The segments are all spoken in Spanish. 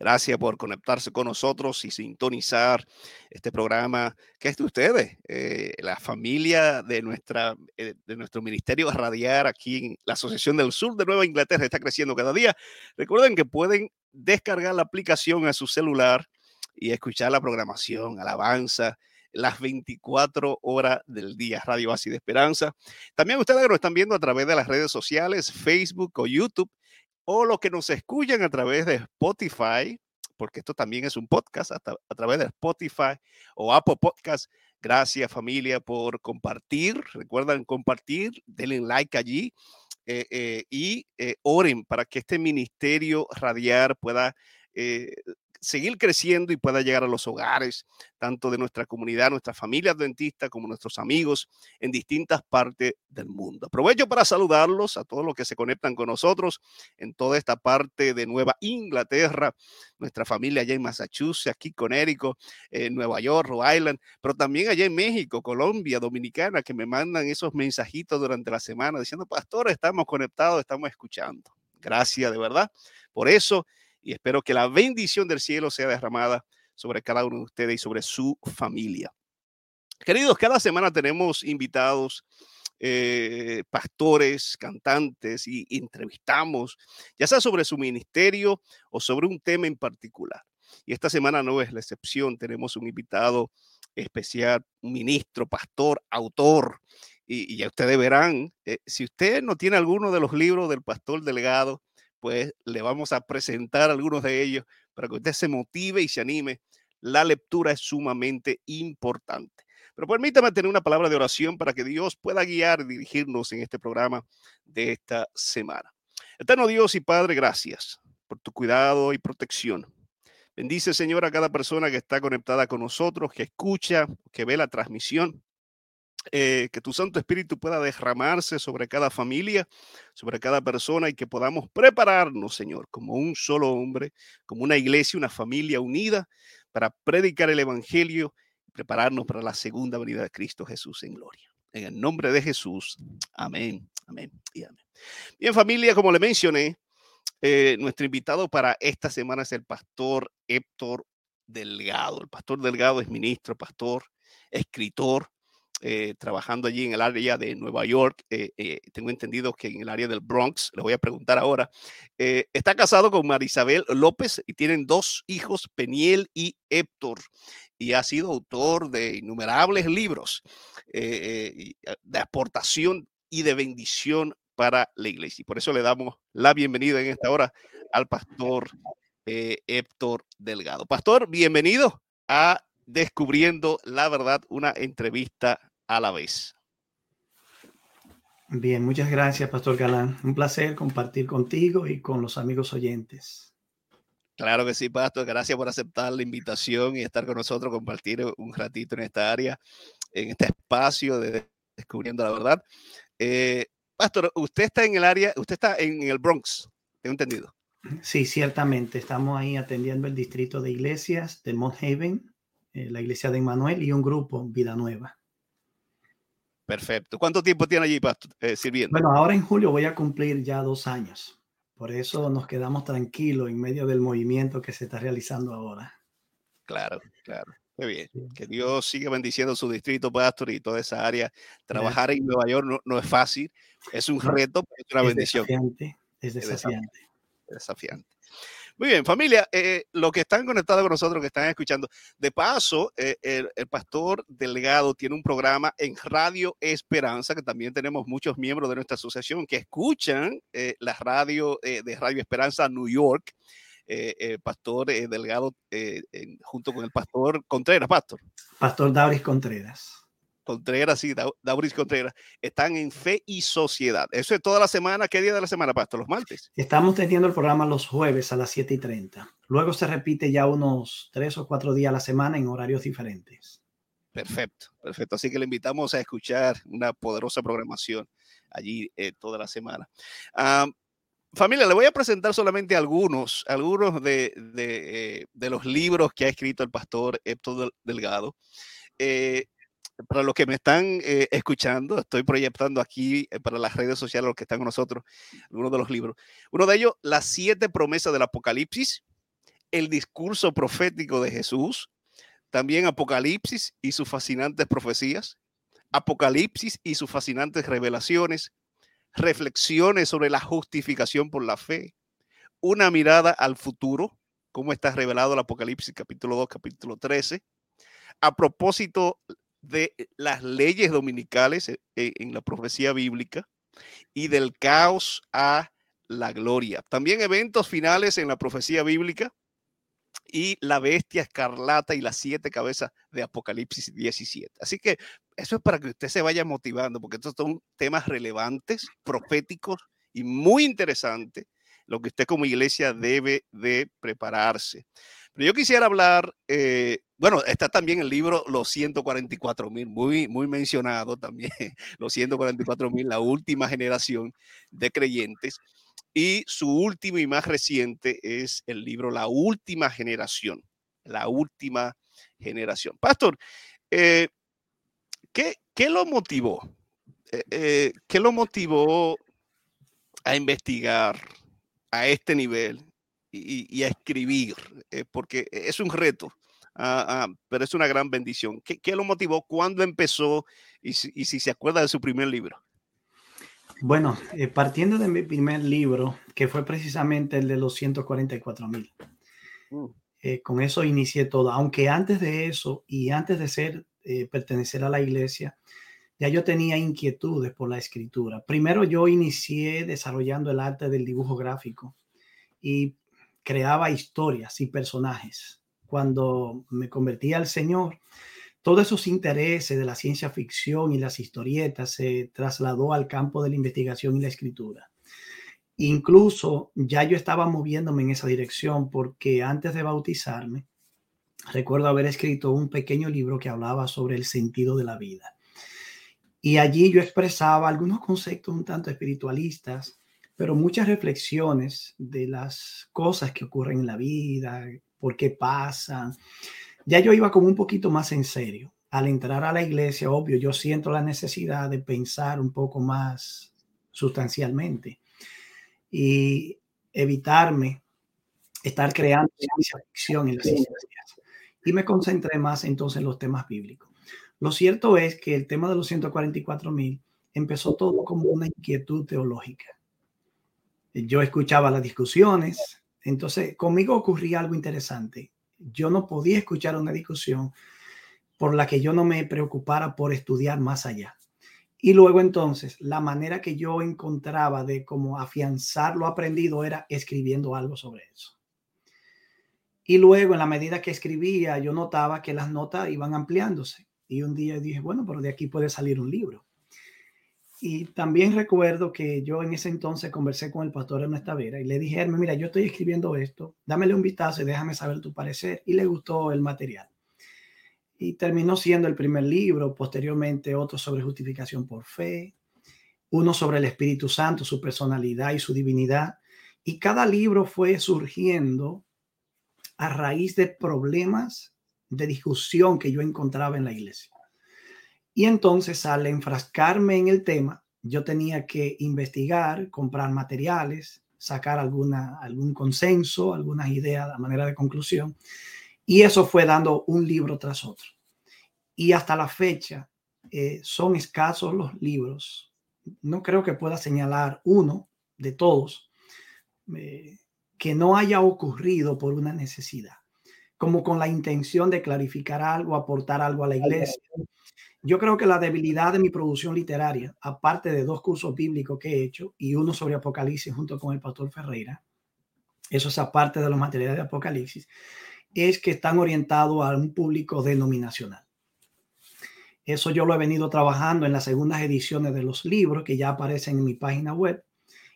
Gracias por conectarse con nosotros y sintonizar este programa que es de ustedes, eh, la familia de, nuestra, eh, de nuestro ministerio radiar aquí en la Asociación del Sur de Nueva Inglaterra está creciendo cada día. Recuerden que pueden descargar la aplicación a su celular y escuchar la programación, alabanza, las 24 horas del día, Radio Así de Esperanza. También ustedes nos están viendo a través de las redes sociales, Facebook o YouTube, o los que nos escuchan a través de Spotify, porque esto también es un podcast, a, través de Spotify o Apple Podcast. Gracias familia por compartir. Recuerden compartir, denle like allí eh, eh, y eh, oren para que este ministerio radiar pueda seguir creciendo y pueda llegar a los hogares, tanto de nuestra comunidad, nuestras familias dentistas, como nuestros amigos en distintas partes del mundo. Aprovecho para saludarlos a todos los que se conectan con nosotros en toda esta parte de Nueva Inglaterra, nuestra familia allá en Massachusetts, aquí con Érico, en Nueva York, Rhode Island, pero también allá en México, Colombia, Dominicana, que me mandan esos mensajitos durante la semana diciendo, pastor, estamos conectados, estamos escuchando. Gracias de verdad por eso y espero que la bendición del cielo sea derramada sobre cada uno de ustedes y sobre su familia. Queridos, cada semana tenemos invitados, eh, pastores, cantantes y entrevistamos, ya sea sobre su ministerio o sobre un tema en particular. Y esta semana no es la excepción, tenemos un invitado especial, ministro, pastor, autor. Y, ya ustedes verán, eh, si usted no tiene alguno de los libros del pastor delegado, pues le vamos a presentar algunos de ellos para que usted se motive y se anime. La lectura es sumamente importante. Pero permítame tener una palabra de oración para que Dios pueda guiar y dirigirnos en este programa de esta semana. Eterno Dios y Padre, gracias por tu cuidado y protección. Bendice, Señor, a cada persona que está conectada con nosotros, que escucha, que ve la transmisión. Eh, que tu Santo Espíritu pueda derramarse sobre cada familia, sobre cada persona y que podamos prepararnos, Señor, como un solo hombre, como una iglesia, una familia unida para predicar el Evangelio y prepararnos para la segunda venida de Cristo Jesús en gloria. En el nombre de Jesús, amén, amén y amén. Bien, familia, como le mencioné, eh, nuestro invitado para esta semana es el pastor Héctor Delgado. El pastor Delgado es ministro, pastor, escritor, eh, trabajando allí en el área de Nueva York. Eh, eh, tengo entendido que en el área del Bronx, le voy a preguntar ahora. está casado con Marisabel López y tienen dos hijos, Peniel y Héctor. Y ha sido autor de innumerables libros de aportación y de bendición para la iglesia. Y por eso le damos la bienvenida en esta hora al pastor Héctor Delgado. Pastor, bienvenido a Descubriendo la Verdad, una entrevista a la vez. Bien, muchas gracias, Pastor Galán. Un placer compartir contigo y con los amigos oyentes. Claro que sí, Pastor. Gracias por aceptar la invitación y estar con nosotros, compartir un ratito en esta área, en este espacio de Descubriendo la Verdad. Eh, Pastor, usted está en el área, usted está en el Bronx, tengo entendido. Sí, ciertamente. Estamos ahí atendiendo el distrito de iglesias de Mount Haven, eh, la iglesia de Emmanuel y un grupo, Vida Nueva. Perfecto. ¿Cuánto tiempo tiene allí eh, sirviendo? Bueno, ahora en julio voy a cumplir ya dos años. Por eso nos quedamos tranquilos en medio del movimiento que se está realizando ahora. Claro, claro. Muy bien. Que Dios siga bendiciendo su distrito, pastor, y toda esa área. Trabajar en Nueva York no, es fácil, es un reto, pero es una bendición. Desafiante, es desafiante. Es desafiante. Muy bien, familia, eh, los que están conectados con nosotros, que están escuchando, de paso, eh, el, pastor Delgado tiene un programa en Radio Esperanza, que también tenemos muchos miembros de nuestra asociación que escuchan eh, la radio de Radio Esperanza New York. pastor Delgado, junto con el pastor Contreras, pastor. Pastor Dauris Contreras. Contreras, y Dauris Contreras, están en Fe y Sociedad. Eso es toda la semana. ¿Qué día de la semana, Pastor? ¿Los martes? Estamos teniendo el programa los jueves a las 7 y 30. Luego se repite ya unos tres o cuatro días a la semana en horarios diferentes. Perfecto, perfecto. Así que le invitamos a escuchar una poderosa programación allí eh, toda la semana. familia, le voy a presentar solamente algunos, algunos de, de, eh, los libros que ha escrito el pastor Héctor Delgado. Eh, para los que me están eh, escuchando, estoy proyectando aquí eh, para las redes sociales, los que están con nosotros, algunos de los libros. Uno de ellos, Las siete promesas del Apocalipsis, el discurso profético de Jesús, también Apocalipsis y sus fascinantes profecías, Apocalipsis y sus fascinantes revelaciones, reflexiones sobre la justificación por la fe, una mirada al futuro, cómo está revelado el Apocalipsis capítulo 2, capítulo 13, a propósito de las leyes dominicales eh, eh, en la profecía bíblica y del caos a la gloria. También eventos finales en la profecía bíblica y la bestia escarlata y las siete cabezas de Apocalipsis 17. Así que eso es para que usted se vaya motivando, porque estos son temas relevantes, proféticos y muy interesantes, lo que usted como iglesia debe de prepararse. Pero yo quisiera hablar, eh, bueno, está también el libro Los 144 mil, muy, muy mencionado también, Los 144 mil, la última generación de creyentes. Y su último y más reciente es el libro La última generación, la última generación. Pastor, eh, ¿qué, lo motivó? Eh, ¿Qué lo motivó a investigar a este nivel y, a escribir, eh, porque es un reto, ah, ah, pero es una gran bendición. ¿Qué, lo motivó? ¿Cuándo empezó? Y si, se acuerda de su primer libro. Bueno, eh, partiendo de mi primer libro, que fue precisamente el de los 144 mil. Mm. Eh, con eso inicié todo, aunque antes de eso y antes de ser pertenecer a la iglesia, ya yo tenía inquietudes por la escritura. Primero yo inicié desarrollando el arte del dibujo gráfico y creaba historias y personajes. Cuando me convertí al Señor, todos esos intereses de la ciencia ficción y las historietas se trasladó al campo de la investigación y la escritura. Incluso ya yo estaba moviéndome en esa dirección porque antes de bautizarme, recuerdo haber escrito un pequeño libro que hablaba sobre el sentido de la vida. Y allí yo expresaba algunos conceptos un tanto espiritualistas pero muchas reflexiones de las cosas que ocurren en la vida, por qué pasan. Ya yo iba como un poquito más en serio. Al entrar a la iglesia, obvio, yo siento la necesidad de pensar un poco más sustancialmente y evitarme estar creando ciencia ficción en las iglesias. Y me concentré más entonces en los temas bíblicos. Lo cierto es que el tema de los 144 mil empezó todo como una inquietud teológica yo escuchaba las discusiones, entonces conmigo ocurría algo interesante. Yo no podía escuchar una discusión por la que yo no me preocupara por estudiar más allá. Y luego entonces, la manera que yo encontraba de cómo afianzar lo aprendido era escribiendo algo sobre eso. Y luego, en la medida que escribía, yo notaba que las notas iban ampliándose. Y un día dije, bueno, pero de aquí puede salir un libro. Y también recuerdo que yo en ese entonces conversé con el pastor Ernesto Tavera y le dije, mira, yo estoy escribiendo esto, dámele un vistazo y déjame saber tu parecer. Y le gustó el material. Y terminó siendo el primer libro, posteriormente otro sobre justificación por fe, uno sobre el Espíritu Santo, su personalidad y su divinidad. Y cada libro fue surgiendo a raíz de problemas de discusión que yo encontraba en la iglesia. Y entonces al enfrascarme en el tema, yo tenía que investigar, comprar materiales, sacar alguna, algún consenso, algunas ideas a manera de conclusión. Y eso fue dando un libro tras otro. Y hasta la fecha eh, son escasos los libros. No creo que pueda señalar uno de todos eh, que no haya ocurrido por una necesidad, como con la intención de clarificar algo, aportar algo a la iglesia yo creo que la debilidad de mi producción literaria, aparte de dos cursos bíblicos que he hecho y uno sobre Apocalipsis junto con el pastor Ferreira, eso es aparte de los materiales de Apocalipsis, es que están orientados a un público denominacional. Eso yo lo he venido trabajando en las segundas ediciones de los libros que ya aparecen en mi página web.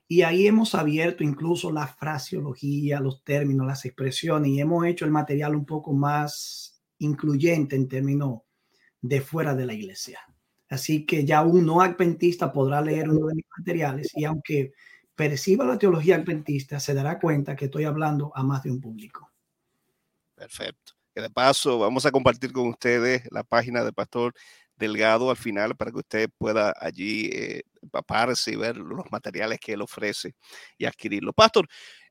Y ahí hemos abierto incluso la fraseología, los términos, las expresiones y hemos hecho el material un poco más incluyente en términos de fuera de la iglesia. Así que ya un no adventista podrá leer uno de mis materiales y aunque perciba la teología adventista, se dará cuenta que estoy hablando a más de un público. Perfecto. Y de paso, vamos a compartir con ustedes la página de Pastor Delgado al final para que usted pueda allí eh, empaparse y ver los materiales que él ofrece y adquirirlo. Pastor,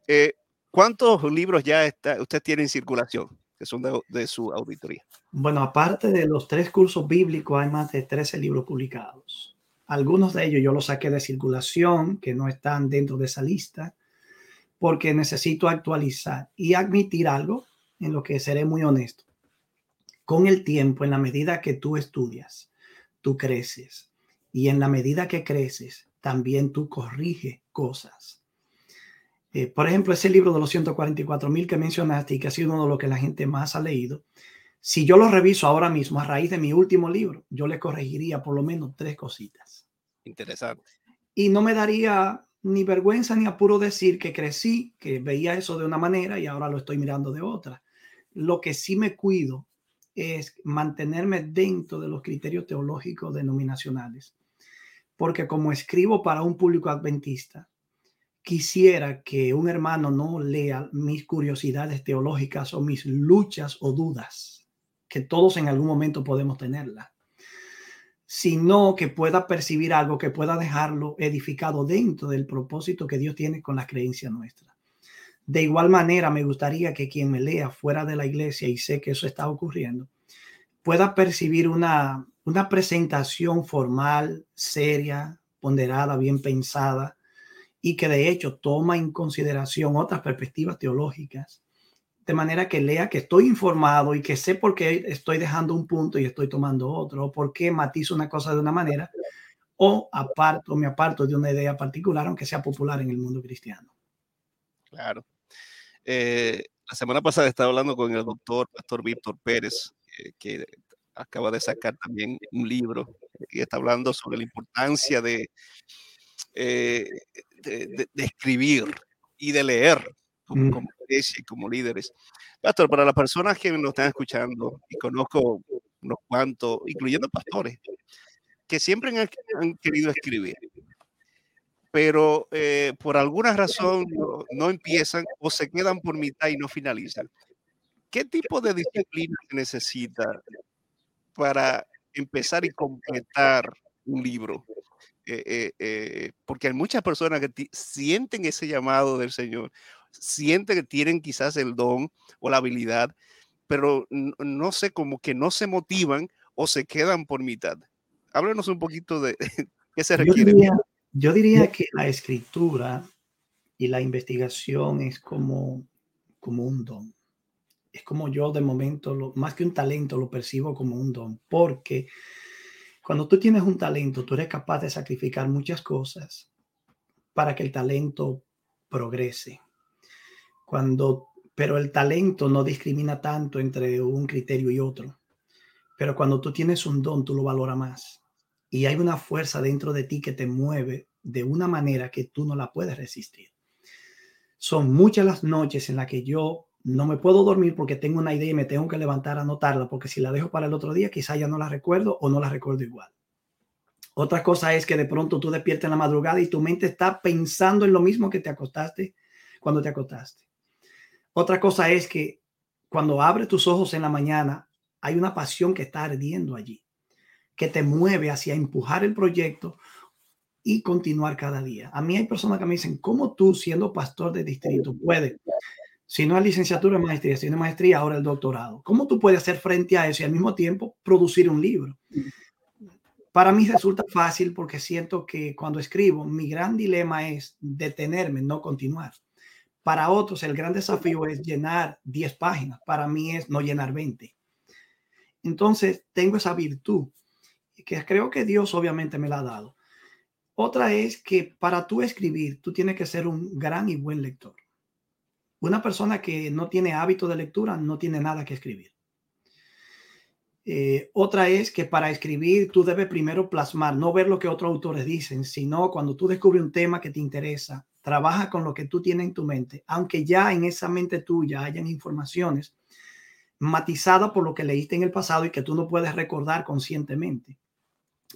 eh, ¿Cuántos libros ya está, usted tiene en circulación que son de, su auditoría? Bueno, aparte de los tres cursos bíblicos, hay más de 13 libros publicados. Algunos de ellos yo los saqué de circulación, que no están dentro de esa lista, porque necesito actualizar y admitir algo en lo que seré muy honesto. Con el tiempo, en la medida que tú estudias, tú creces. Y en la medida que creces, también tú corriges cosas. Eh, por ejemplo, ese libro de los 144 mil que mencionaste y que ha sido uno de los que la gente más ha leído, si yo lo reviso ahora mismo a raíz de mi último libro, yo le corregiría por lo menos tres cositas. Interesante. Y no me daría ni vergüenza ni apuro decir que crecí, que veía eso de una manera y ahora lo estoy mirando de otra. Lo que sí me cuido es mantenerme dentro de los criterios teológicos denominacionales. Porque como escribo para un público adventista, quisiera que un hermano no lea mis curiosidades teológicas o mis luchas o dudas, que todos en algún momento podemos tenerlas, sino que pueda percibir algo que pueda dejarlo edificado dentro del propósito que Dios tiene con la creencia nuestra. De igual manera, me gustaría que quien me lea fuera de la iglesia, y sé que eso está ocurriendo, pueda percibir una, una presentación formal, seria, ponderada, bien pensada, y que de hecho toma en consideración otras perspectivas teológicas, de manera que lea que estoy informado y que sé por qué estoy dejando un punto y estoy tomando otro, o por qué matizo una cosa de una manera, o aparto, me aparto de una idea particular, aunque sea popular en el mundo cristiano. Claro. Eh, la semana pasada estaba hablando con el doctor Pastor Víctor Pérez, eh, que acaba de sacar también un libro y está hablando sobre la importancia de eh, de, escribir y de leer como, mm. como iglesia y como líderes. Pastor, para las personas que nos están escuchando, y conozco unos cuantos, incluyendo pastores, que siempre han, querido escribir, pero eh, por alguna razón no, empiezan o se quedan por mitad y no finalizan. ¿Qué tipo de disciplina se necesita para empezar y completar un libro? Eh, eh, eh, porque hay muchas personas que sienten ese llamado del Señor, sienten que tienen quizás el don o la habilidad, pero no sé, como que no se motivan o se quedan por mitad. Háblanos un poquito de qué se requiere. Yo diría, que la escritura y la investigación es como, como un don. Es como yo de momento, lo, más que un talento, lo percibo como un don, porque cuando tú tienes un talento, tú eres capaz de sacrificar muchas cosas para que el talento progrese. Cuando, pero el talento no discrimina tanto entre un criterio y otro. Pero cuando tú tienes un don, tú lo valoras más. Y hay una fuerza dentro de ti que te mueve de una manera que tú no la puedes resistir. Son muchas las noches en las que yo no me puedo dormir porque tengo una idea y me tengo que levantar a anotarla, porque si la dejo para el otro día, quizá ya no la recuerdo o no la recuerdo igual. Otra cosa es que de pronto tú despiertas en la madrugada y tu mente está pensando en lo mismo que te acostaste cuando te acostaste. Otra cosa es que cuando abres tus ojos en la mañana, hay una pasión que está ardiendo allí, que te mueve hacia empujar el proyecto y continuar cada día. A mí hay personas que me dicen, ¿cómo tú siendo pastor de distrito puedes si no es licenciatura, es maestría, si no es maestría, ahora el doctorado. ¿Cómo tú puedes hacer frente a eso y al mismo tiempo producir un libro? Para mí resulta fácil porque siento que cuando escribo, mi gran dilema es detenerme, no continuar. Para otros, el gran desafío es llenar 10 páginas. Para mí es no llenar 20. Entonces, tengo esa virtud que creo que Dios obviamente me la ha dado. Otra es que para tú escribir, tú tienes que ser un gran y buen lector. Una persona que no tiene hábito de lectura no tiene nada que escribir. Eh, otra es que para escribir tú debes primero plasmar, no ver lo que otros autores dicen, sino cuando tú descubres un tema que te interesa, trabaja con lo que tú tienes en tu mente, aunque ya en esa mente tuya hayan informaciones matizadas por lo que leíste en el pasado y que tú no puedes recordar conscientemente.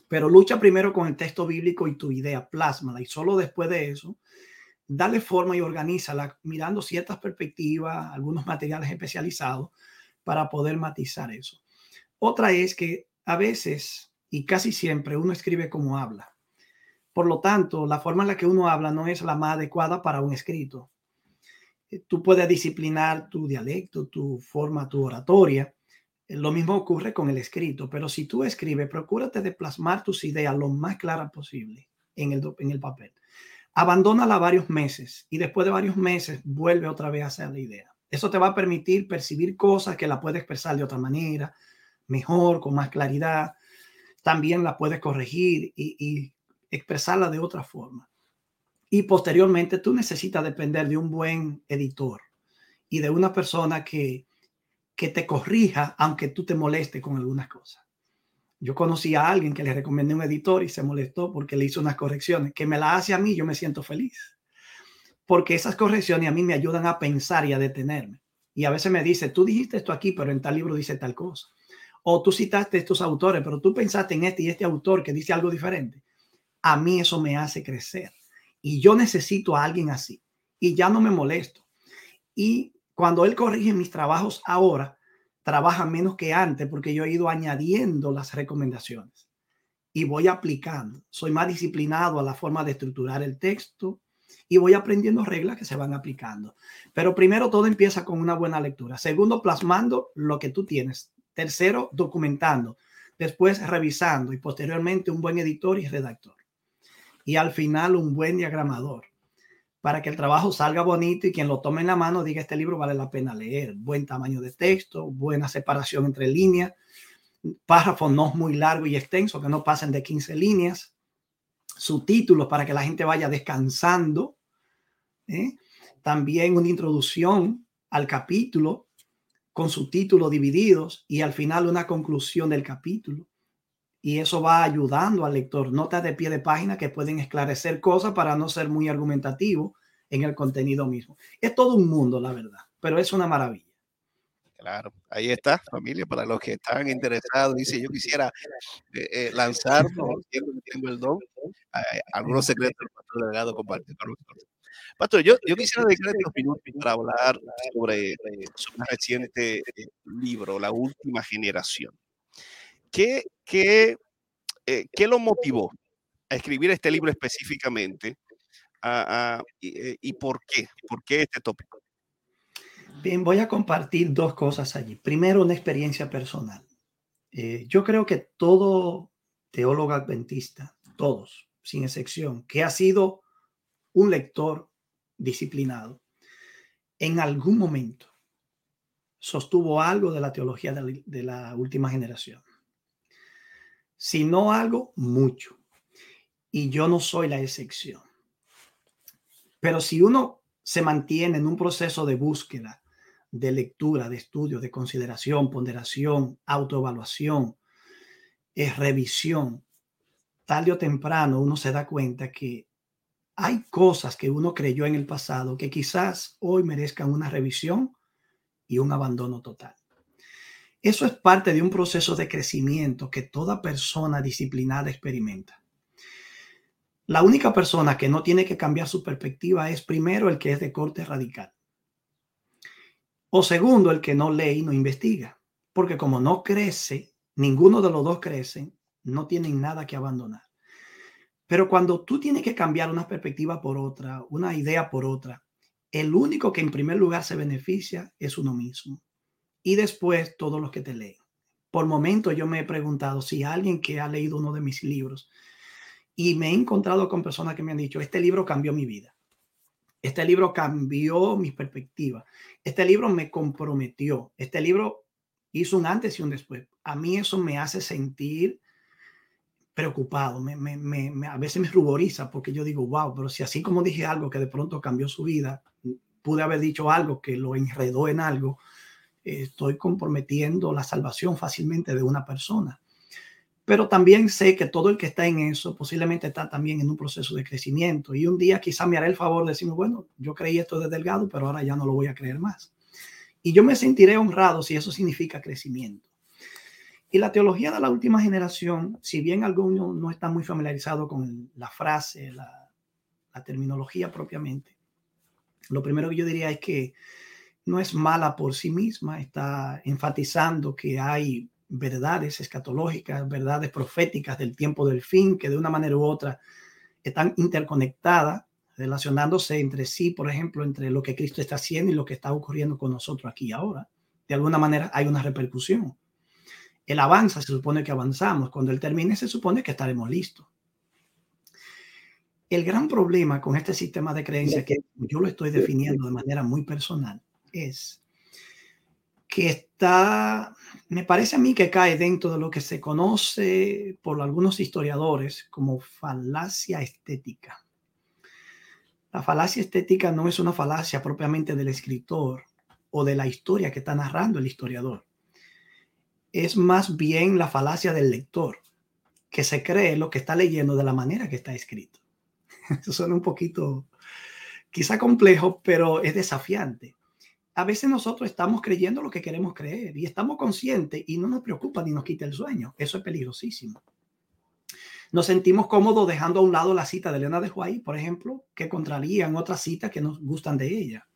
Pero lucha primero con el texto bíblico y tu idea, plásmala y solo después de eso dale forma y organízala mirando ciertas perspectivas, algunos materiales especializados para poder matizar eso. Otra es que a veces y casi siempre uno escribe como habla. Por lo tanto, la forma en la que uno habla no es la más adecuada para un escrito. eh, tú puedes disciplinar tu dialecto, tu forma, tu oratoria. Lo mismo ocurre con el escrito, pero si tú escribes, procúrate de plasmar tus ideas lo más claras posible en el, en el papel. Abandónala varios meses y después de varios meses vuelve otra vez a hacer la idea. Eso te va a permitir percibir cosas que la puedes expresar de otra manera, mejor, con más claridad. También la puedes corregir y, y expresarla de otra forma. Y posteriormente tú necesitas depender de un buen editor y de una persona que, que te corrija aunque tú te molestes con algunas cosas. Yo conocí a alguien que le recomendé un editor y se molestó porque le hizo unas correcciones que me la hace a mí, yo me siento feliz. Porque esas correcciones a mí me ayudan a pensar y a detenerme. Y a veces me dice, tú dijiste esto aquí, pero en tal libro dice tal cosa. O tú citaste estos autores, pero tú pensaste en este y este autor que dice algo diferente. A mí eso me hace crecer. Y yo necesito a alguien así. Y ya no me molesto. Y cuando él corrige mis trabajos ahora, trabaja menos que antes porque yo he ido añadiendo las recomendaciones y voy aplicando. Soy más disciplinado a la forma de estructurar el texto y voy aprendiendo reglas que se van aplicando. Pero primero todo empieza con una buena lectura. Segundo, plasmando lo que tú tienes. Tercero, documentando. Después, revisando y posteriormente un buen editor y redactor. Y al final, un buen diagramador para que el trabajo salga bonito y quien lo tome en la mano diga este libro vale la pena leer. Buen tamaño de texto, buena separación entre líneas, párrafos no muy largo y extenso, que no pasen de 15 líneas, subtítulos para que la gente vaya descansando, ¿eh? también una introducción al capítulo con subtítulos divididos y al final una conclusión del capítulo. Y eso va ayudando al lector. Notas de pie de página que pueden esclarecer cosas para no ser muy argumentativo en el contenido mismo. Es todo un mundo, la verdad, pero es una maravilla. Claro, ahí está, familia, para los que están interesados. Dice, yo quisiera eh, eh, lanzar, tengo el don, algunos secretos del pastor delegado compartir. Pastor, yo, yo quisiera dedicar estos minutos para hablar sobre su reciente eh, libro, La Última Generación. ¿Qué, qué, ¿Qué lo motivó a escribir este libro específicamente? Eh, y, por qué? ¿Por qué este tópico? Bien, voy a compartir dos cosas allí. Primero, una experiencia personal. Eh, yo creo que todo teólogo adventista, todos, sin excepción, que ha sido un lector disciplinado, en algún momento sostuvo algo de la teología de la última generación. Si no algo, mucho. Y yo no soy la excepción. Pero si uno se mantiene en un proceso de búsqueda, de lectura, de estudio, de consideración, ponderación, autoevaluación, es revisión, tarde o temprano uno se da cuenta que hay cosas que uno creyó en el pasado que quizás hoy merezcan una revisión y un abandono total. Eso es parte de un proceso de crecimiento que toda persona disciplinada experimenta. La única persona que no tiene que cambiar su perspectiva es primero el que es de corte radical. O segundo, el que no lee y no investiga. Porque como no crece, ninguno de los dos crecen, no tienen nada que abandonar. Pero cuando tú tienes que cambiar una perspectiva por otra, una idea por otra, el único que en primer lugar se beneficia es uno mismo. Y después todos los que te leen. Por momento yo me he preguntado si alguien que ha leído uno de mis libros y me he encontrado con personas que me han dicho, este libro cambió mi vida. Este libro cambió mi perspectiva. Este libro me comprometió. Este libro hizo un antes y un después. A mí eso me hace sentir preocupado. Me, me, a veces me ruboriza porque yo digo, wow, pero si así como dije algo que de pronto cambió su vida, pude haber dicho algo que lo enredó en algo, estoy comprometiendo la salvación fácilmente de una persona. Pero también sé que todo el que está en eso posiblemente está también en un proceso de crecimiento. Y un día quizá me haré el favor de decirme, bueno, yo creí esto de delgado, pero ahora ya no lo voy a creer más. Y yo me sentiré honrado si eso significa crecimiento. Y la teología de la última generación, si bien alguno no está muy familiarizado con la frase, la terminología propiamente, lo primero que yo diría es que no es mala por sí misma, está enfatizando que hay verdades escatológicas, verdades proféticas del tiempo del fin, que de una manera u otra están interconectadas, relacionándose entre sí, por ejemplo, entre lo que Cristo está haciendo y lo que está ocurriendo con nosotros aquí ahora. De alguna manera hay una repercusión. Él avanza, se supone que avanzamos. Cuando él termine, se supone que estaremos listos. El gran problema con este sistema de creencias, que yo lo estoy definiendo de manera muy personal, es que está, me parece a mí que cae dentro de lo que se conoce por algunos historiadores como falacia estética. La falacia estética no es una falacia propiamente del escritor o de la historia que está narrando el historiador. Es más bien la falacia del lector, que se cree lo que está leyendo de la manera que está escrito. Eso suena un poquito quizá complejo, pero es desafiante. A veces nosotros estamos creyendo lo que queremos creer y estamos conscientes y no nos preocupa ni nos quita el sueño. Eso es peligrosísimo. Nos sentimos cómodos dejando a un lado la cita de Elena de Huay, por ejemplo, que contrarían otras citas que nos gustan de ella.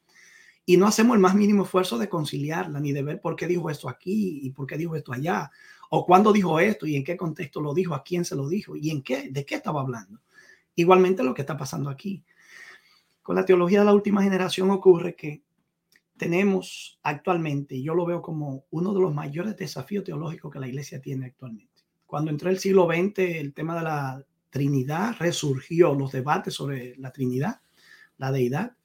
Y no hacemos el más mínimo esfuerzo de conciliarla, ni de ver por qué dijo esto aquí y por qué dijo esto allá, o cuándo dijo esto y en qué contexto lo dijo, a quién se lo dijo y en qué, de qué estaba hablando. Igualmente lo que está pasando aquí. Con la teología de la última generación ocurre que tenemos actualmente, y yo lo veo como uno de los mayores desafíos teológicos que la iglesia tiene actualmente. Cuando entró el siglo XX, el tema de la Trinidad resurgió, los debates sobre la Trinidad, la deidad,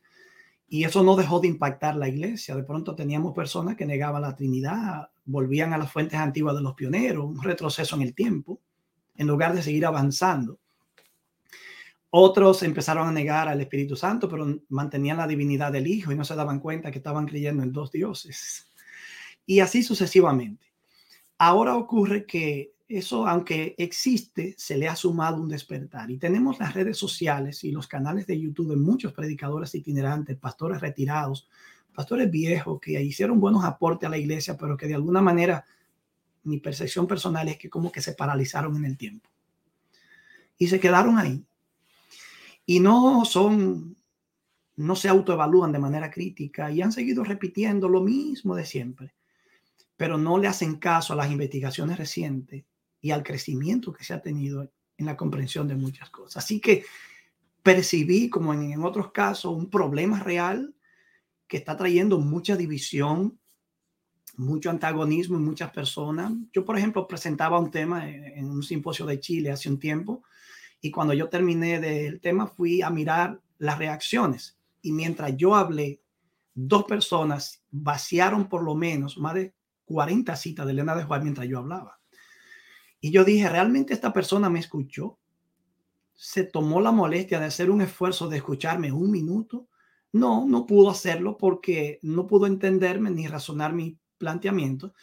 y eso no dejó de impactar la iglesia. De pronto teníamos personas que negaban la Trinidad, volvían a las fuentes antiguas de los pioneros, un retroceso en el tiempo, en lugar de seguir avanzando. Otros empezaron a negar al Espíritu Santo, pero mantenían la divinidad del Hijo y no se daban cuenta que estaban creyendo en dos dioses. Y así sucesivamente. Ahora ocurre que eso, aunque existe, se le ha sumado un despertar. Y tenemos las redes sociales y los canales de YouTube de muchos predicadores itinerantes, pastores retirados, pastores viejos que hicieron buenos aportes a la iglesia, pero que de alguna manera mi percepción personal es que como que se paralizaron en el tiempo. Y se quedaron ahí y no son, no se autoevalúan de manera crítica y han seguido repitiendo lo mismo de siempre, pero no le hacen caso a las investigaciones recientes y al crecimiento que se ha tenido en la comprensión de muchas cosas. Así que percibí, como en, en otros casos, un problema real que está trayendo mucha división, mucho antagonismo en muchas personas. Yo, por ejemplo, presentaba un tema en un simposio de Chile hace un tiempo y cuando yo terminé del tema, fui a mirar las reacciones. Y mientras yo hablé, dos personas vaciaron por lo menos más de 40 citas de Elena de Juan mientras yo hablaba. Y yo dije, ¿realmente esta persona me escuchó? ¿Se tomó la molestia de hacer un esfuerzo de escucharme un minuto? No, no pudo hacerlo porque no pudo entenderme ni razonar mi planteamiento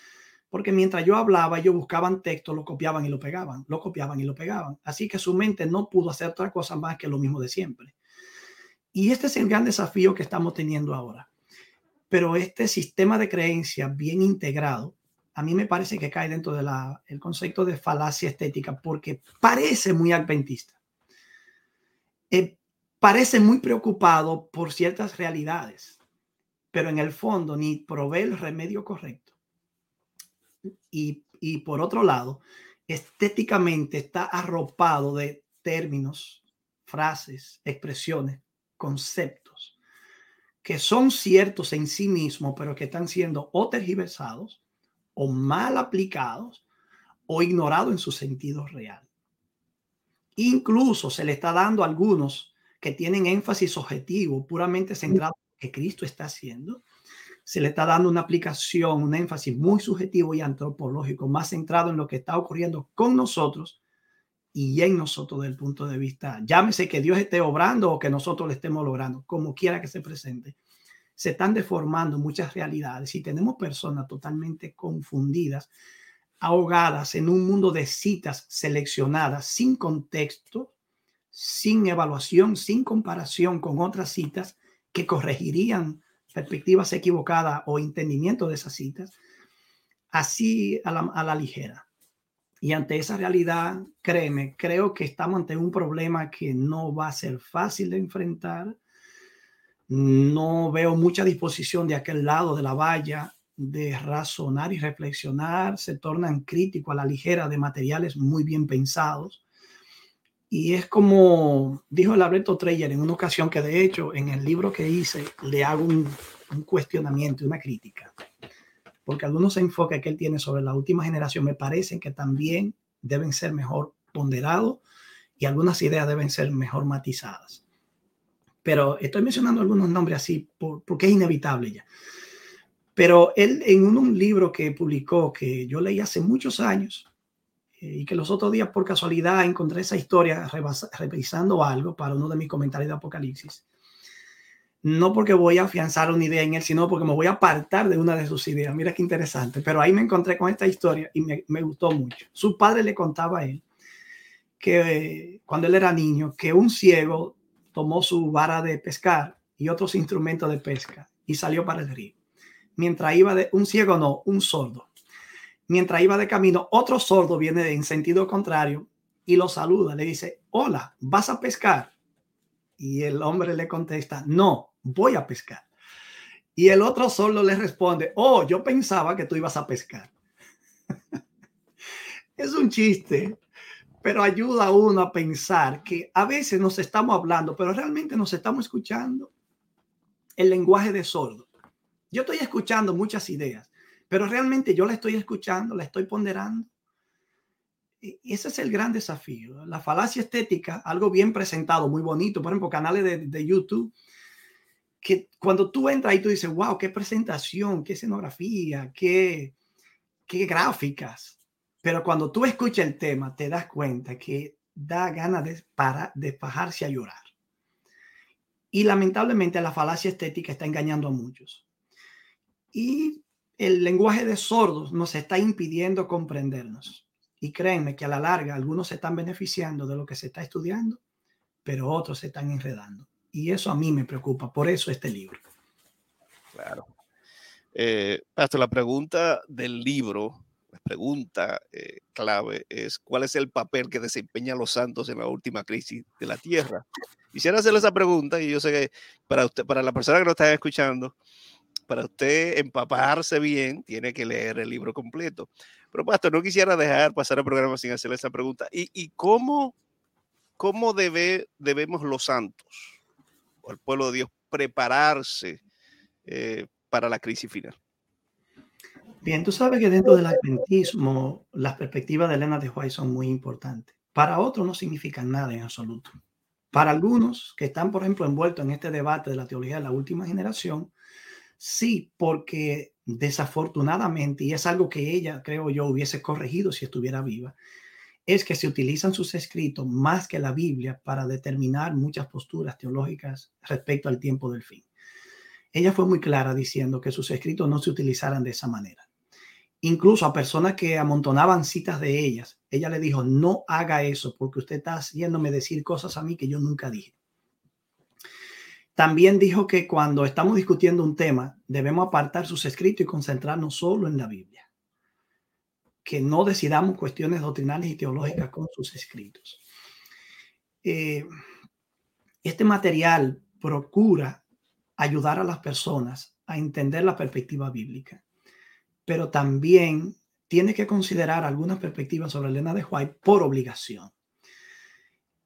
porque mientras yo hablaba, ellos buscaban texto, lo copiaban y lo pegaban, lo copiaban y lo pegaban. Así que su mente no pudo hacer otra cosa más que lo mismo de siempre. Y este es el gran desafío que estamos teniendo ahora. Pero este sistema de creencias bien integrado, a mí me parece que cae dentro del el concepto de falacia estética porque parece muy adventista. Eh, parece muy preocupado por ciertas realidades, pero en el fondo ni provee el remedio correcto y, por otro lado, estéticamente está arropado de términos, frases, expresiones, conceptos que son ciertos en sí mismos, pero que están siendo o tergiversados o mal aplicados o ignorados en su sentido real. Incluso se le está dando a algunos que tienen énfasis objetivo, puramente centrado en lo que Cristo está haciendo, se le está dando una aplicación, un énfasis muy subjetivo y antropológico, más centrado en lo que está ocurriendo con nosotros y en nosotros desde el punto de vista, llámese que Dios esté obrando o que nosotros le estemos logrando, como quiera que se presente. Se están deformando muchas realidades y tenemos personas totalmente confundidas, ahogadas en un mundo de citas seleccionadas sin contexto, sin evaluación, sin comparación con otras citas que corregirían perspectivas equivocadas o entendimiento de esas citas, así a la, ligera. Y ante esa realidad, créeme, creo que estamos ante un problema que no va a ser fácil de enfrentar. No veo mucha disposición de aquel lado de la valla de razonar y reflexionar. Se tornan críticos a la ligera de materiales muy bien pensados. Y es como dijo el Alberto Treyer en una ocasión que de hecho en el libro que hice le hago un, un cuestionamiento, una crítica. Porque algunos enfoques que él tiene sobre la última generación me parecen que también deben ser mejor ponderados y algunas ideas deben ser mejor matizadas. Pero estoy mencionando algunos nombres así porque es inevitable ya. Pero él en un libro que publicó que yo leí hace muchos años, y que los otros días por casualidad encontré esa historia revisando algo para uno de mis comentarios de Apocalipsis. No porque voy a afianzar una idea en él, sino porque me voy a apartar de una de sus ideas. Mira qué interesante. Pero ahí me encontré con esta historia y me, me gustó mucho. Su padre le contaba a él que cuando él era niño, que un ciego tomó su vara de pescar y otros instrumentos de pesca y salió para el río. Mientras iba de un ciego, no, un sordo mientras iba de camino, otro sordo viene en sentido contrario y lo saluda, le dice, hola, ¿vas a pescar? Y el hombre le contesta, no, voy a pescar. Y el otro sordo le responde, oh, yo pensaba que tú ibas a pescar. es un chiste, pero ayuda a uno a pensar que a veces nos estamos hablando, pero realmente nos estamos escuchando el lenguaje de sordo. Yo estoy escuchando muchas ideas, pero realmente yo la estoy escuchando, la estoy ponderando. Y ese es el gran desafío. La falacia estética, algo bien presentado, muy bonito, por ejemplo, canales de, de YouTube, que cuando tú entras y tú dices, wow, qué presentación, qué escenografía, qué, qué gráficas. Pero cuando tú escuchas el tema, te das cuenta que da ganas de, para, de a llorar. Y lamentablemente la falacia estética está engañando a muchos. Y el lenguaje de sordos nos está impidiendo comprendernos. Y créanme que a la larga algunos se están beneficiando de lo que se está estudiando, pero otros se están enredando. Y eso a mí me preocupa. Por eso este libro. Claro. Eh, Pastor, la pregunta del libro, la pregunta eh, clave es, ¿cuál es el papel que desempeñan los santos en la última crisis de la tierra? Quisiera hacerle esa pregunta y yo sé que para, usted, para la persona que nos está escuchando, para usted empaparse bien, tiene que leer el libro completo. Pero, Pastor, no quisiera dejar pasar el programa sin hacerle esa pregunta. ¿Y, cómo, cómo debe, debemos los santos o el pueblo de Dios prepararse eh, para la crisis final? Bien, tú sabes que dentro del adventismo las perspectivas de Elena de White son muy importantes. Para otros no significan nada en absoluto. Para algunos que están, por ejemplo, envueltos en este debate de la teología de la última generación, Sí, porque desafortunadamente, y es algo que ella, creo yo, hubiese corregido si estuviera viva, es que se utilizan sus escritos más que la Biblia para determinar muchas posturas teológicas respecto al tiempo del fin. Ella fue muy clara diciendo que sus escritos no se utilizaran de esa manera. Incluso a personas que amontonaban citas de ellas, ella le dijo, no haga eso porque usted está haciéndome decir cosas a mí que yo nunca dije. También dijo que cuando estamos discutiendo un tema, debemos apartar sus escritos y concentrarnos solo en la Biblia. Que no decidamos cuestiones doctrinales y teológicas con sus escritos. Eh, este material procura ayudar a las personas a entender la perspectiva bíblica, pero también tiene que considerar algunas perspectivas sobre Elena de White por obligación.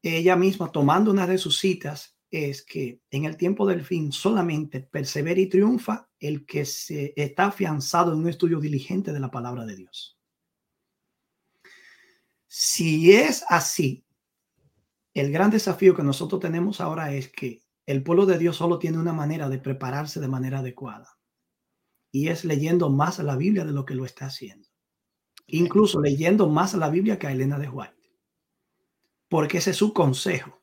Ella misma, tomando una de sus citas, es que en el tiempo del fin solamente persevera y triunfa el que se está afianzado en un estudio diligente de la palabra de Dios. Si es así, el gran desafío que nosotros tenemos ahora es que el pueblo de Dios solo tiene una manera de prepararse de manera adecuada y es leyendo más la Biblia de lo que lo está haciendo. Incluso leyendo más la Biblia que a Elena de White. Porque ese es su consejo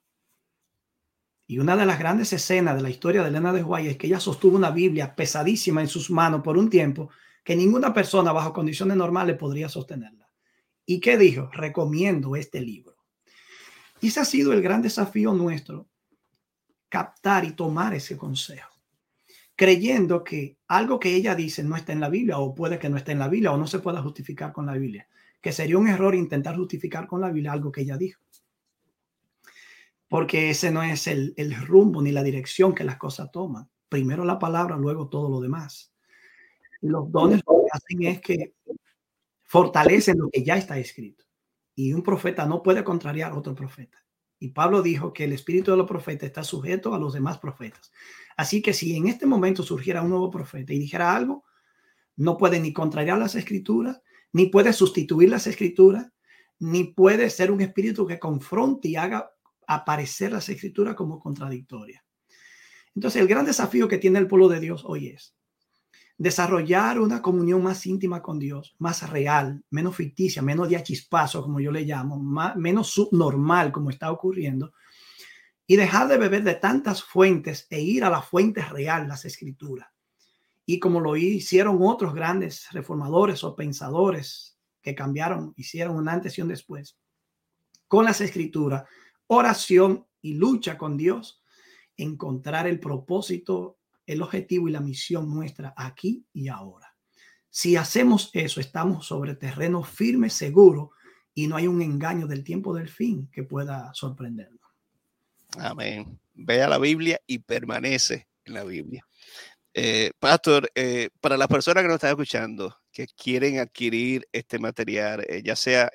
y una de las grandes escenas de la historia de Elena de White es que ella sostuvo una Biblia pesadísima en sus manos por un tiempo que ninguna persona bajo condiciones normales podría sostenerla. ¿Y qué dijo? Recomiendo este libro. Y ese ha sido el gran desafío nuestro, captar y tomar ese consejo, creyendo que algo que ella dice no está en la Biblia o puede que no esté en la Biblia o no se pueda justificar con la Biblia, que sería un error intentar justificar con la Biblia algo que ella dijo porque ese no es el, rumbo ni la dirección que las cosas toman. Primero la palabra, luego todo lo demás. Los dones lo que hacen es que fortalecen lo que ya está escrito. Y un profeta no puede contrariar a otro profeta. Y Pablo dijo que el espíritu de los profetas está sujeto a los demás profetas. Así que si en este momento surgiera un nuevo profeta y dijera algo, no puede ni contrariar las escrituras, ni puede sustituir las escrituras, ni puede ser un espíritu que confronte y haga aparecer las escrituras como contradictorias. Entonces, el gran desafío que tiene el pueblo de Dios hoy es desarrollar una comunión más íntima con Dios, más real, menos ficticia, menos de achispazo, como yo le llamo, menos subnormal, como está ocurriendo, y dejar de beber de tantas fuentes e ir a la fuente real, las escrituras. Y como lo hicieron otros grandes reformadores o pensadores que cambiaron, hicieron un antes y un después, con las escrituras, oración y lucha con Dios, encontrar el propósito, el objetivo y la misión nuestra aquí y ahora. Si hacemos eso, estamos sobre terreno firme, seguro, y no hay un engaño del tiempo del fin que pueda sorprendernos. Amén. Ve a la Biblia y permanece en la Biblia. Eh, Pastor, eh, para las personas que nos están escuchando, que quieren adquirir este material, eh, ya sea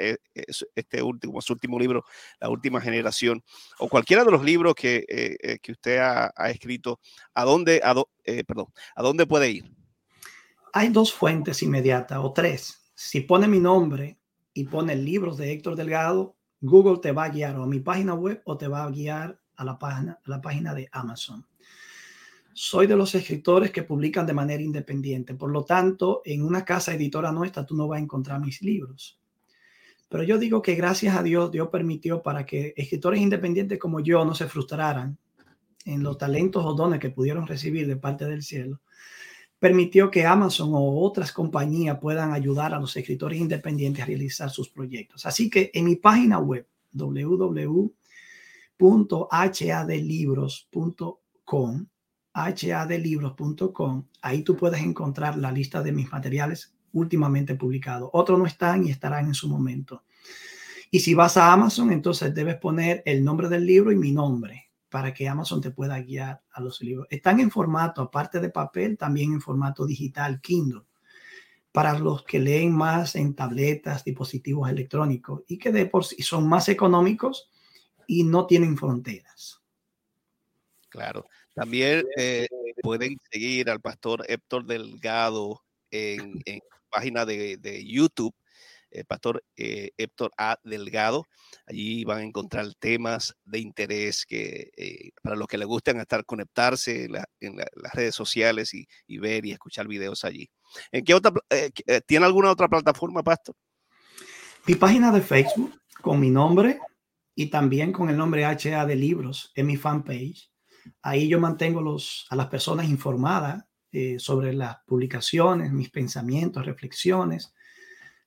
este último, su último libro, La Última Generación, o cualquiera de los libros que, que usted ha, escrito, ¿a dónde, a perdón, ¿a dónde puede ir? Hay dos fuentes inmediatas, o tres. Si pone mi nombre y pone libros de Héctor Delgado, Google te va a guiar o a mi página web o te va a guiar a la página, a la página de Amazon soy de los escritores que publican de manera independiente. Por lo tanto, en una casa editora nuestra tú no vas a encontrar mis libros. Pero yo digo que gracias a Dios, Dios permitió para que escritores independientes como yo no se frustraran en los talentos o dones que pudieron recibir de parte del cielo. Permitió que Amazon o otras compañías puedan ayudar a los escritores independientes a realizar sus proyectos. Así que en mi página web, www.hadlibros.com, hadlibros.com. Ahí tú puedes encontrar la lista de mis materiales últimamente publicados. Otros no están y estarán en su momento. Y si vas a Amazon, entonces debes poner el nombre del libro y mi nombre para que Amazon te pueda guiar a los libros. Están en formato, aparte de papel, también en formato digital, Kindle, para los que leen más en tabletas, dispositivos electrónicos y que de por sí son más económicos y no tienen fronteras. Claro. También eh, pueden seguir al pastor Héctor Delgado en, en página de, de YouTube, el pastor eh, Héctor A. Delgado. Allí van a encontrar temas de interés que eh, para los que les gustan estar conectarse en, las redes sociales y, y, ver y escuchar videos allí. ¿En qué otra, ¿Tiene alguna otra plataforma, pastor? Mi página de Facebook con mi nombre y también con el nombre HA de Libros en mi fanpage. Ahí yo mantengo los, a las personas informadas eh, sobre las publicaciones, mis pensamientos, reflexiones,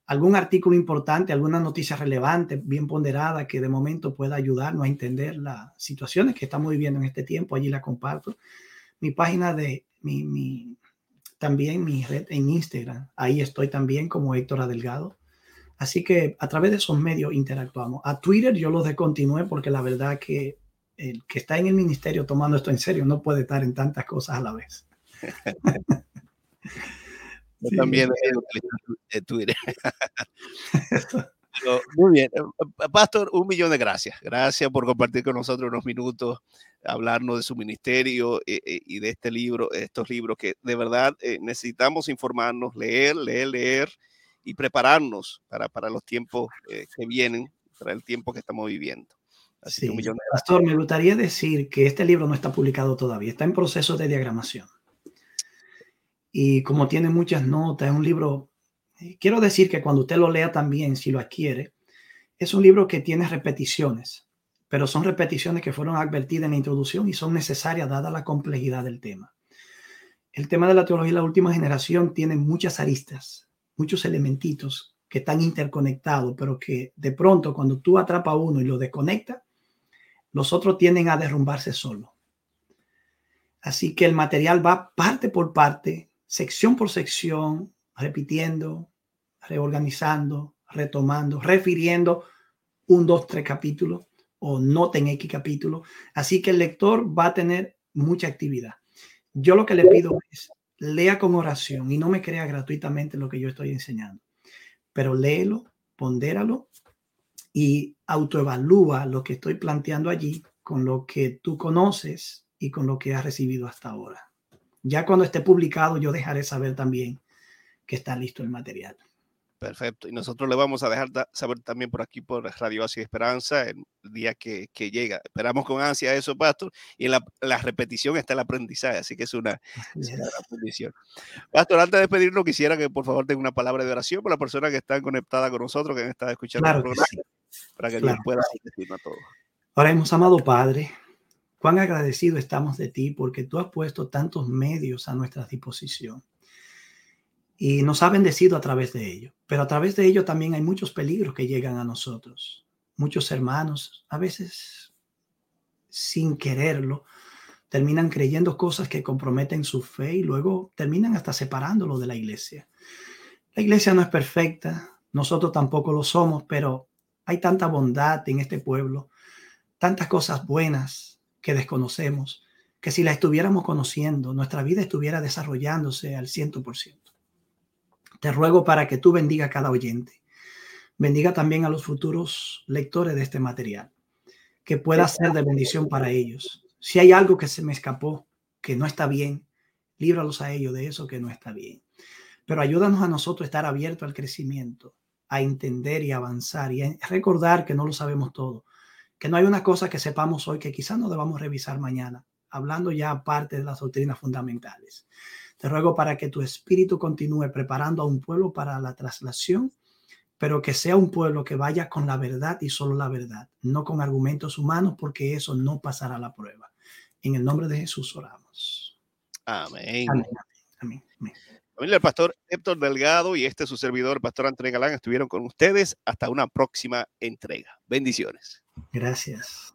algún artículo importante, alguna noticia relevante, bien ponderada, que de momento pueda ayudarnos a entender las situaciones que estamos viviendo en este tiempo. Allí la comparto. Mi página de mi, también mi red en Instagram. Ahí estoy también como Héctor Adelgado. Así que a través de esos medios interactuamos. A Twitter yo lo descontinué porque la verdad que el que está en el ministerio tomando esto en serio no puede estar en tantas cosas a la vez. Yo también de Twitter. muy bien. Eh, Pastor, un millón de gracias. Gracias por compartir con nosotros unos minutos, hablarnos de su ministerio eh, eh, y, de este libro, estos libros que de verdad necesitamos informarnos, leer, leer, leer y prepararnos para, para los tiempos que vienen, para el tiempo que estamos viviendo. Así sí, Pastor, me gustaría decir que este libro no está publicado todavía, está en proceso de diagramación. Y como tiene muchas notas, es un libro, quiero decir que cuando usted lo lea también, si lo adquiere, es un libro que tiene repeticiones, pero son repeticiones que fueron advertidas en la introducción y son necesarias dada la complejidad del tema. El tema de la teología de la última generación tiene muchas aristas, muchos elementitos que están interconectados, pero que de pronto cuando tú atrapas uno y lo desconectas, los otros tienden a derrumbarse solo. Así que el material va parte por parte, sección por sección, repitiendo, reorganizando, retomando, refiriendo un, dos, tres capítulos o noten X capítulo. Así que el lector va a tener mucha actividad. Yo lo que le pido es lea con oración y no me crea gratuitamente lo que yo estoy enseñando, pero léelo, pondéralo y autoevalúa lo que estoy planteando allí con lo que tú conoces y con lo que has recibido hasta ahora. Ya cuando esté publicado, yo dejaré saber también que está listo el material. Perfecto. Y nosotros le vamos a dejar saber también por aquí por Radio Así Esperanza el día que, llega. Esperamos con ansia eso, Pastor. Y en la, repetición está el aprendizaje, así que es una, bendición. Pastor, antes de despedirnos, quisiera que por favor tenga una palabra de oración para las personas que están conectadas con nosotros, que han estado escuchando el programa, para que Dios pueda decirnos a todos. Ahora hemos amado Padre, cuán agradecido estamos de ti porque tú has puesto tantos medios a nuestra disposición y nos ha bendecido a través de ello. Pero a través de ello también hay muchos peligros que llegan a nosotros. Muchos hermanos, a veces sin quererlo, terminan creyendo cosas que comprometen su fe y luego terminan hasta separándolo de la iglesia. La iglesia no es perfecta, nosotros tampoco lo somos, pero hay tanta bondad en este pueblo, tantas cosas buenas que desconocemos, que si la estuviéramos conociendo, nuestra vida estuviera desarrollándose al ciento por ciento. Te ruego para que tú bendiga a cada oyente. Bendiga también a los futuros lectores de este material, que pueda ser de bendición para ellos. Si hay algo que se me escapó, que no está bien, líbralos a ellos de eso que no está bien. Pero ayúdanos a nosotros a estar abiertos al crecimiento, a entender y avanzar y a recordar que no lo sabemos todo, que no hay una cosa que sepamos hoy que quizás no debamos revisar mañana, hablando ya aparte de las doctrinas fundamentales. Te ruego para que tu espíritu continúe preparando a un pueblo para la traslación, pero que sea un pueblo que vaya con la verdad y solo la verdad, no con argumentos humanos, porque eso no pasará la prueba. En el nombre de Jesús oramos. Amén. Amén. Amén. El pastor Héctor Delgado y este su servidor, pastor Antonio Galán, estuvieron con ustedes. Hasta una próxima entrega. Bendiciones. Gracias.